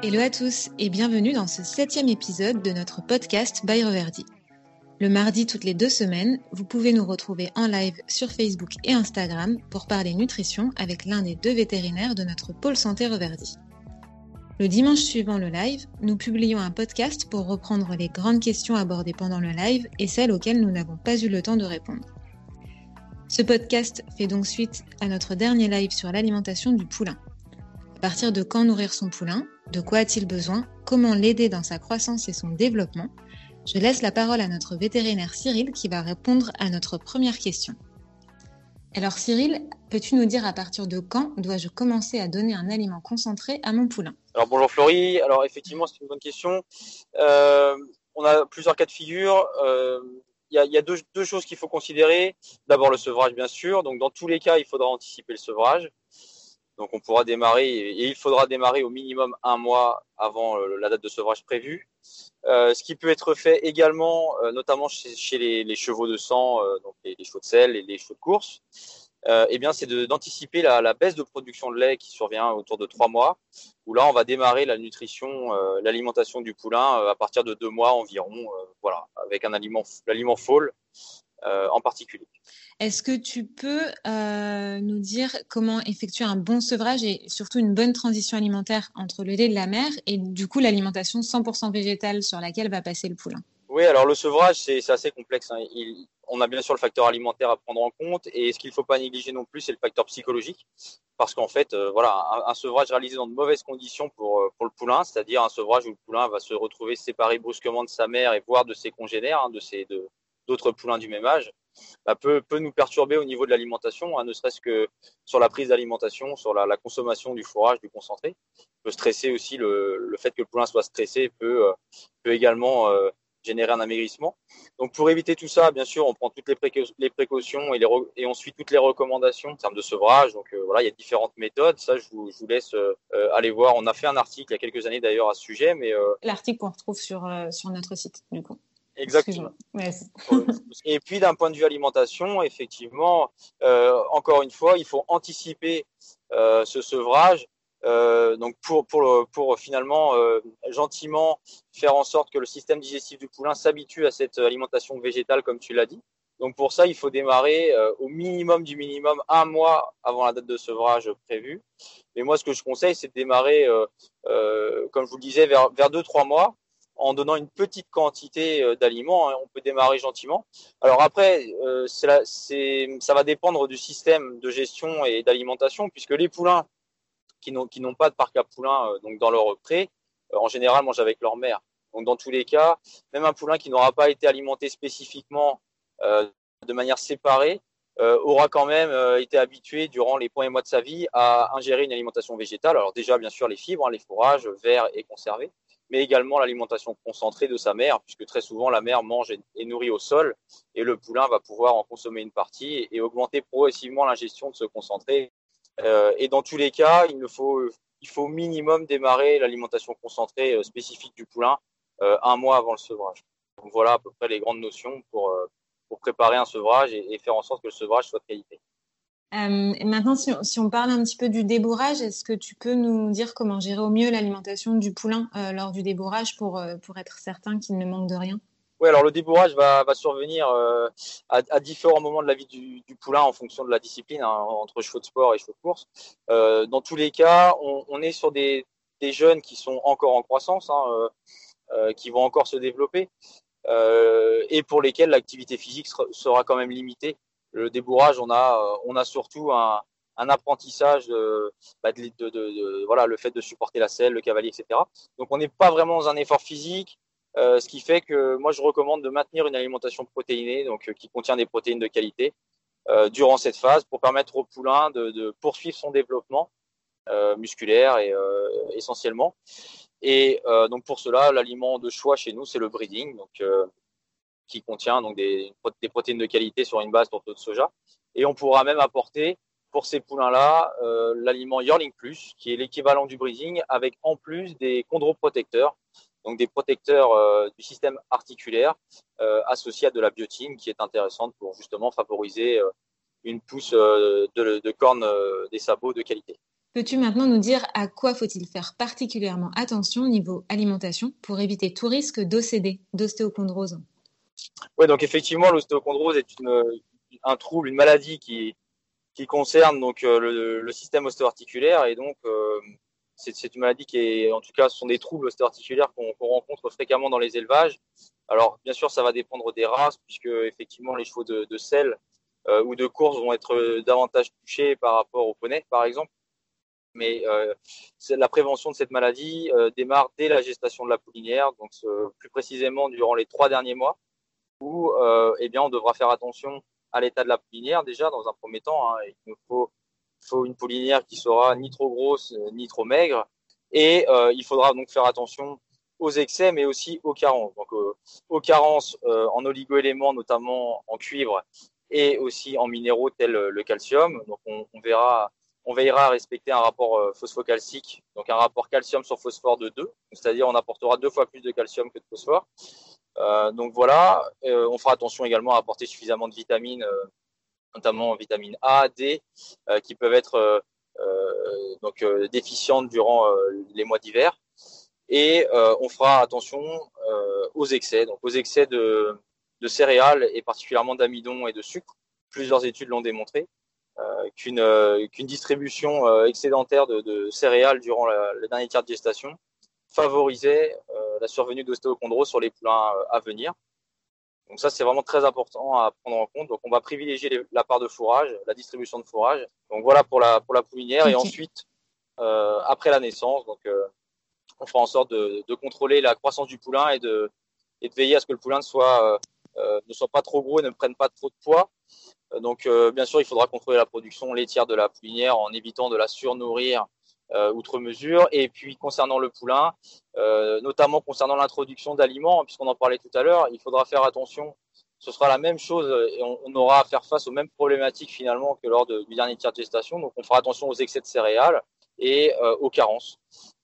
Hello à tous et bienvenue dans ce septième épisode de notre podcast By Reverdi. Le mardi toutes les deux semaines, vous pouvez nous retrouver en live sur Facebook et Instagram pour parler nutrition avec l'un des deux vétérinaires de notre pôle santé Reverdi. Le dimanche suivant le live, nous publions un podcast pour reprendre les grandes questions abordées pendant le live et celles auxquelles nous n'avons pas eu le temps de répondre. Ce podcast fait donc suite à notre dernier live sur l'alimentation du poulain. À partir de quand nourrir son poulain? De quoi a-t-il besoin? Comment l'aider dans sa croissance et son développement? Je laisse la parole à notre vétérinaire Cyril qui va répondre à notre première question. Alors Cyril, peux-tu nous dire à partir de quand dois-je commencer à donner un aliment concentré à mon poulain? Alors bonjour Florie, alors effectivement c'est une bonne question. Euh, on a plusieurs cas de figure. Euh, il y a, deux, choses qu'il faut considérer. D'abord le sevrage bien sûr. Donc dans tous les cas il faudra anticiper le sevrage. Donc on pourra démarrer et il faudra démarrer au minimum un mois avant euh, la date de sevrage prévue. Euh, ce qui peut être fait également, euh, notamment chez, les, chevaux de sang, les, chevaux de sel et les chevaux de course, eh bien, c'est d'anticiper la, baisse de production de lait qui survient autour de trois mois, où là, on va démarrer la nutrition, l'alimentation du poulain à partir de deux mois environ, voilà, avec un aliment, l'aliment fall en particulier. Est-ce que tu peux euh, nous dire comment effectuer un bon sevrage et surtout une bonne transition alimentaire entre le lait de la mère et du coup l'alimentation 100% végétale sur laquelle va passer le poulain? Oui, alors le sevrage, c'est assez complexe. Hein. on a bien sûr le facteur alimentaire à prendre en compte et ce qu'il ne faut pas négliger non plus, c'est le facteur psychologique. Parce qu'en fait, euh, voilà, un, sevrage réalisé dans de mauvaises conditions pour, euh, pour le poulain, c'est-à-dire un sevrage où le poulain va se retrouver séparé brusquement de sa mère et voire de ses congénères, hein, de ses d'autres poulains du même âge, bah, peut, peut, nous perturber au niveau de l'alimentation, hein, ne serait-ce que sur la prise d'alimentation, sur la, consommation du fourrage, du concentré. Peut stresser aussi le, le fait que le poulain soit stressé peut, euh, peut également euh, générer un amaigrissement. Donc pour éviter tout ça, bien sûr, on prend toutes les, précautions et, on suit toutes les recommandations en termes de sevrage. Donc euh, voilà, il y a différentes méthodes. Ça, je vous, laisse aller voir. On a fait un article il y a quelques années d'ailleurs à ce sujet, mais l'article qu'on retrouve sur sur notre site du coup. Exactement. Et puis d'un point de vue alimentation, effectivement, euh, encore une fois, il faut anticiper euh, ce sevrage. Euh, donc pour, pour, pour finalement gentiment faire en sorte que le système digestif du poulain s'habitue à cette alimentation végétale comme tu l'as dit. Donc pour ça, il faut démarrer au minimum du minimum un mois avant la date de sevrage prévue. Mais moi, ce que je conseille, c'est de démarrer, comme je vous le disais, vers, vers deux trois mois en donnant une petite quantité euh, d'aliments. Hein, on peut démarrer gentiment. Alors après, euh, ça va dépendre du système de gestion et d'alimentation, puisque les poulains qui n'ont pas de parc à poulains euh, donc dans leur pré, en général mangent avec leur mère. Donc dans tous les cas, même un poulain qui n'aura pas été alimenté spécifiquement de manière séparée aura quand même été habitué durant les premiers mois de sa vie à ingérer une alimentation végétale. Alors déjà, bien sûr, les fibres, hein, les fourrages, verts et conservés mais également l'alimentation concentrée de sa mère, puisque très souvent la mère mange et nourrit au sol, et le poulain va pouvoir en consommer une partie et, augmenter progressivement l'ingestion de ce concentré. Euh, et dans tous les cas, il, faut, minimum démarrer l'alimentation concentrée euh, spécifique du poulain euh, un mois avant le sevrage. Voilà à peu près les grandes notions pour, préparer un sevrage et faire en sorte que le sevrage soit de qualité. Euh, maintenant, si on, parle un petit peu du débourrage, est-ce que tu peux nous dire comment gérer au mieux l'alimentation du poulain euh, lors du débourrage pour, euh, pour être certain qu'il ne manque de rien? Oui, alors le débourrage va, va survenir à, différents moments de la vie du, poulain en fonction de la discipline, hein, entre chevaux de sport et chevaux de course. dans tous les cas, on, est sur des, jeunes qui sont encore en croissance, hein, qui vont encore se développer. et pour lesquels l'activité physique sera quand même limitée le débourrage, on a, euh, on a surtout un, un apprentissage bah, de, de, de, voilà, le fait de supporter la selle, le cavalier, etc. Donc on n'est pas vraiment dans un effort physique, euh, ce qui fait que moi je recommande de maintenir une alimentation protéinée, donc euh, qui contient des protéines de qualité, durant cette phase pour permettre au poulain de, de poursuivre son développement musculaire et essentiellement. Et donc pour cela, l'aliment de choix chez nous c'est le breeding, donc qui contient donc des, protéines de qualité sur une base pour de soja. Et on pourra même apporter pour ces poulains-là euh, l'aliment Yearling Plus, qui est l'équivalent du breeding, avec en plus des chondroprotecteurs, donc des protecteurs euh, du système articulaire euh, associés à de la biotine, qui est intéressante pour justement favoriser euh, une pousse de, cornes des sabots de qualité. Peux-tu maintenant nous dire à quoi faut-il faire particulièrement attention au niveau alimentation pour éviter tout risque d'OCD, d'ostéochondrose? Oui, donc effectivement, l'ostéochondrose est un trouble, une maladie qui, qui concerne donc euh, le, système ostéo-articulaire et donc euh, c'est une maladie qui est, en tout cas, ce sont des troubles ostéo-articulaires qu'on rencontre fréquemment dans les élevages. Alors, bien sûr, ça va dépendre des races, puisque effectivement, les chevaux de, de sel euh, ou de course vont être davantage touchés par rapport aux poneys, par exemple. Mais euh, la prévention de cette maladie euh, démarre dès la gestation de la poulinière, donc plus précisément durant les trois derniers mois, où eh bien, on devra faire attention à l'état de la poulinière déjà dans un premier temps. Hein, il nous faut, faut, une poulinière qui sera ni trop grosse ni trop maigre, et il faudra donc faire attention aux excès, mais aussi aux carences. Donc aux carences en oligoéléments, notamment en cuivre, et aussi en minéraux tels le calcium. Donc on, on verra on veillera à respecter un rapport euh, phosphocalcique, donc un rapport calcium sur phosphore de 2, c'est-à-dire on apportera deux fois plus de calcium que de phosphore. Euh, donc voilà, euh, on fera attention également à apporter suffisamment de vitamines, notamment vitamine A, D, qui peuvent être donc déficientes durant les mois d'hiver. Et on fera attention aux excès, donc aux excès de, céréales et particulièrement d'amidon et de sucre. Plusieurs études l'ont démontré. Euh, euh, qu'une distribution euh, excédentaire de, céréales durant le dernier tiers de gestation favorisait la survenue d'ostéochondrose sur les poulains à venir. Donc ça, c'est vraiment très important à prendre en compte. Donc on va privilégier la part de fourrage, la distribution de fourrage. Donc voilà pour la pour la poulinière et ensuite après la naissance, donc on fera en sorte de, contrôler la croissance du poulain et de et de veiller à ce que le poulain ne soit ne soit pas trop gros et ne prenne pas trop de poids. Euh, donc, euh, bien sûr, il faudra contrôler la production laitière de la poulinière en évitant de la surnourrir euh, outre mesure. Et puis, concernant le poulain, notamment concernant l'introduction d'aliments, puisqu'on en parlait tout à l'heure, il faudra faire attention. Ce sera la même chose et on, aura à faire face aux mêmes problématiques finalement que lors de, du dernier tiers de gestation. Donc, on fera attention aux excès de céréales et aux carences.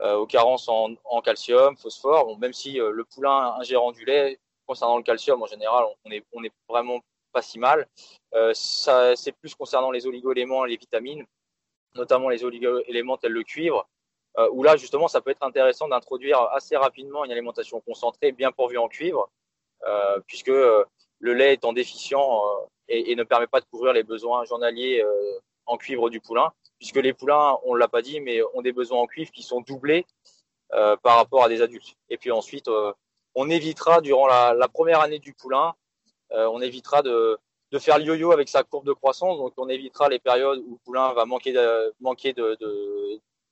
aux carences en, calcium, phosphore. Même si le poulain ingérant du lait, concernant le calcium, en général, on est, vraiment pas si mal. Euh, c'est plus concernant les oligo-éléments et les vitamines, notamment les oligo-éléments tels le cuivre, euh, où là, justement, ça peut être intéressant d'introduire assez rapidement une alimentation concentrée, bien pourvue en cuivre, euh, puisque le lait étant déficient et, et, ne permet pas de couvrir les besoins journaliers en cuivre du poulain, puisque les poulains, on ne l'a pas dit, mais ont des besoins en cuivre qui sont doublés par rapport à des adultes. Et puis ensuite, on évitera durant la, première année du poulain euh, on évitera de, de faire le yo-yo avec sa courbe de croissance. Donc, on évitera les périodes où poulain va manquer manquer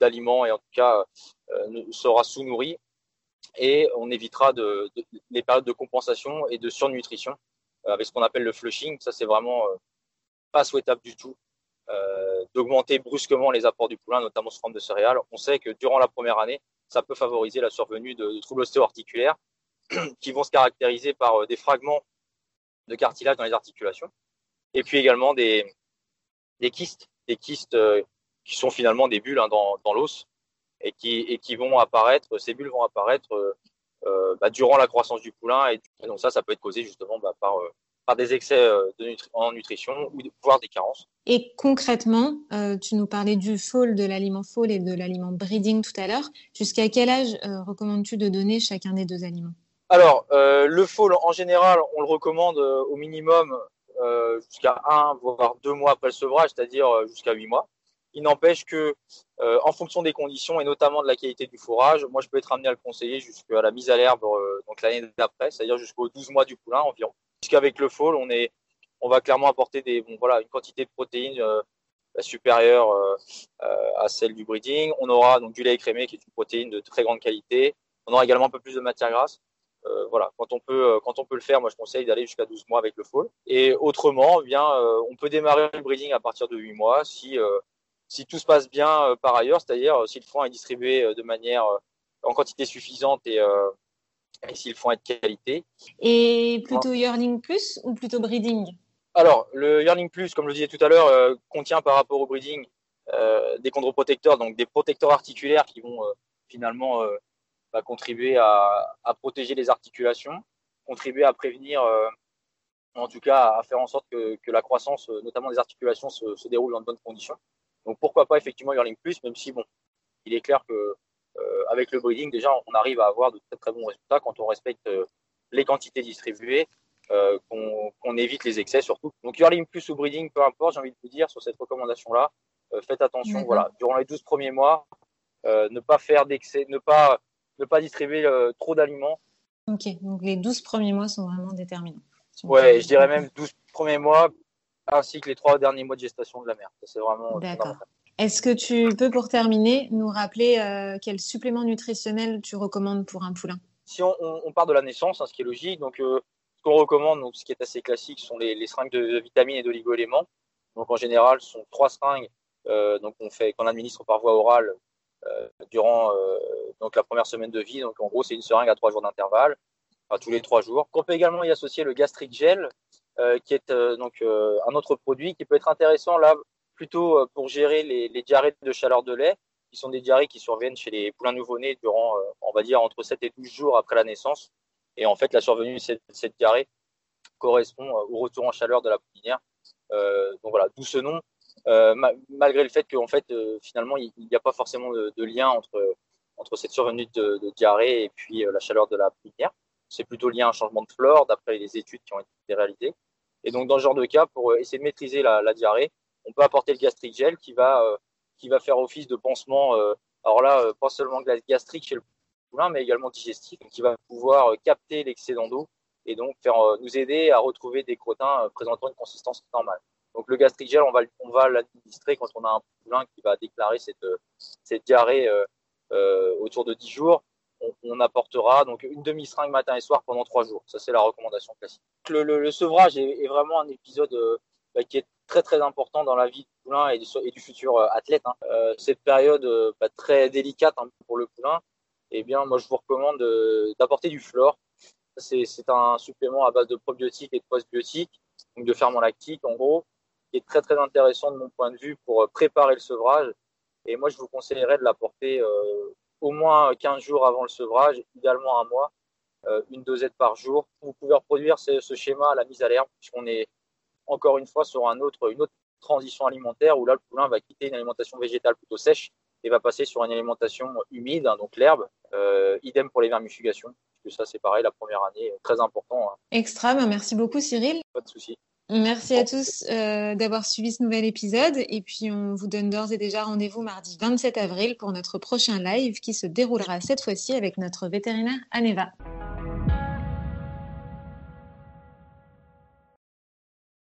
d'aliments et en tout cas euh, sera sous-nourri. Et on évitera les périodes de compensation et de surnutrition euh, avec ce qu'on appelle le flushing. Ça, c'est vraiment pas souhaitable du tout. d'augmenter brusquement les apports du poulain, notamment sous forme de céréales. On sait que durant la première année, ça peut favoriser la survenue de, de troubles ostéo-articulaires qui vont se caractériser par des fragments de cartilage dans les articulations. Et puis également des, des kystes, des kystes euh, qui sont finalement des bulles hein, dans, dans l'os et qui, et qui vont apparaître, ces bulles vont apparaître euh, euh bah, durant la croissance du poulain. Et, donc ça, ça peut être causé justement bah, par, par des excès en nutrition ou voire des carences. Et concrètement, tu nous parlais du fall, de l'aliment fall et de l'aliment breeding tout à l'heure. Jusqu'à quel âge recommandes-tu de donner chacun des deux aliments? Alors, euh, le fall, en général, on le recommande euh, au minimum euh, jusqu'à un, voire deux mois après le sevrage, c'est-à-dire jusqu'à huit mois. Il n'empêche que, en fonction des conditions et notamment de la qualité du fourrage, moi, je peux être amené à le conseiller jusqu'à la mise à l'herbe, donc l'année d'après, c'est-à-dire jusqu'aux 12 mois du poulain environ. Puisqu'avec le fall, on est, on va clairement apporter des, bon, voilà, une quantité de protéines supérieure à celle du breeding. On aura donc du lait écrémé, qui est une protéine de très grande qualité. On aura également un peu plus de matière grasse. Euh, voilà, quand on peut, euh, quand on peut le faire, moi je conseille d'aller jusqu'à 12 mois avec le fall. Et autrement, eh bien, euh, on peut démarrer le breeding à partir de 8 mois si si tout se passe bien par ailleurs, c'est-à-dire si le foin est distribué de manière en quantité suffisante et, et si le foin est de qualité. Et plutôt yearning plus ou plutôt breeding? Alors, le yearning plus, comme je le disais tout à l'heure, contient par rapport au breeding des chondroprotecteurs, donc des protecteurs articulaires qui vont finalement va contribuer à, à, protéger les articulations, contribuer à prévenir, euh, en tout cas à faire en sorte que, que la croissance, euh, notamment des articulations, se, se, déroule dans de bonnes conditions. Donc pourquoi pas effectivement Yearling Plus, même si bon, il est clair que avec le breeding, déjà, on arrive à avoir de très très bons résultats quand on respecte les quantités distribuées, qu'on évite les excès surtout. Donc Yearling Plus ou breeding, peu importe, j'ai envie de vous dire sur cette recommandation-là, faites attention. Voilà, durant les 12 premiers mois, ne pas faire d'excès, ne pas ne pas distribuer euh, trop d'aliments. Ok, donc les 12 premiers mois sont vraiment déterminants. ouais, je dirais même 12 premiers mois ainsi que les trois derniers mois de gestation de la mère. C'est vraiment D'accord. Est-ce que tu peux, pour terminer, nous rappeler euh, quel supplément nutritionnel tu recommandes pour un poulain? Si on, on, part de la naissance, hein, ce qui est logique, donc euh, ce qu'on recommande, donc, ce qui est assez classique, sont les, les seringues de, vitamines et d'oligo-éléments. Donc en général, ce sont trois seringues euh, donc on fait qu'on administre par voie orale euh, durant euh, donc la première semaine de vie. Donc en gros, c'est une seringue à trois jours d'intervalle, tous les trois jours. On peut également y associer le gastric gel, euh, qui est donc un autre produit qui peut être intéressant là plutôt pour gérer les, les, diarrhées de chaleur de lait, qui sont des diarrhées qui surviennent chez les poulains nouveau-nés durant, on va dire, entre 7 et 12 jours après la naissance. Et en fait, la survenue de cette, cette diarrhée correspond au retour en chaleur de la poulinière. Euh, donc voilà, d'où ce nom. Euh, malgré le fait qu'en fait, euh, finalement, il n'y a pas forcément de, lien entre, cette survenue de, diarrhée et puis euh, la chaleur de la pinière. C'est plutôt lié à un changement de flore, d'après les études qui ont été réalisées. Et donc, dans ce genre de cas, pour essayer de maîtriser la, diarrhée, on peut apporter le gastric gel qui va, qui va faire office de pansement. alors là, pas seulement gastrique chez le poulain, mais également digestif, qui va pouvoir capter l'excédent d'eau et donc faire nous aider à retrouver des crottins présentant une consistance normale. Donc le gastric gel, on va, l'administrer quand on a un poulain qui va déclarer cette, cette diarrhée euh, euh, autour de 10 jours. On, apportera donc une demi-seringue matin et soir pendant 3 jours. Ça, c'est la recommandation classique. Le, sevrage est, vraiment un épisode euh, bah, qui est très très important dans la vie du poulain et du, et du futur athlète. Hein. cette période bah, très délicate hein, pour le poulain, eh bien, moi, je vous recommande d'apporter du flore. C'est un supplément à base de probiotiques et de postbiotiques, donc de ferments lactiques en gros, qui est très très intéressant de mon point de vue pour euh, préparer le sevrage. Et moi, je vous conseillerais de l'apporter euh, au moins 15 jours avant le sevrage, idéalement un mois, euh, une dosette par jour. Vous pouvez reproduire ce, schéma à la mise à l'herbe, puisqu'on est encore une fois sur un autre, une autre transition alimentaire où là, le poulain va quitter une alimentation végétale plutôt sèche et va passer sur une alimentation humide, hein, donc l'herbe. idem pour les vermifugations, puisque ça, c'est pareil, la première année, très important. Hein. Extra, ben, merci beaucoup Cyril. Pas de souci. Merci à tous euh, d'avoir suivi ce nouvel épisode et puis on vous donne d'ores et déjà rendez-vous mardi 27 avril pour notre prochain live qui se déroulera cette fois-ci avec notre vétérinaire Aneva.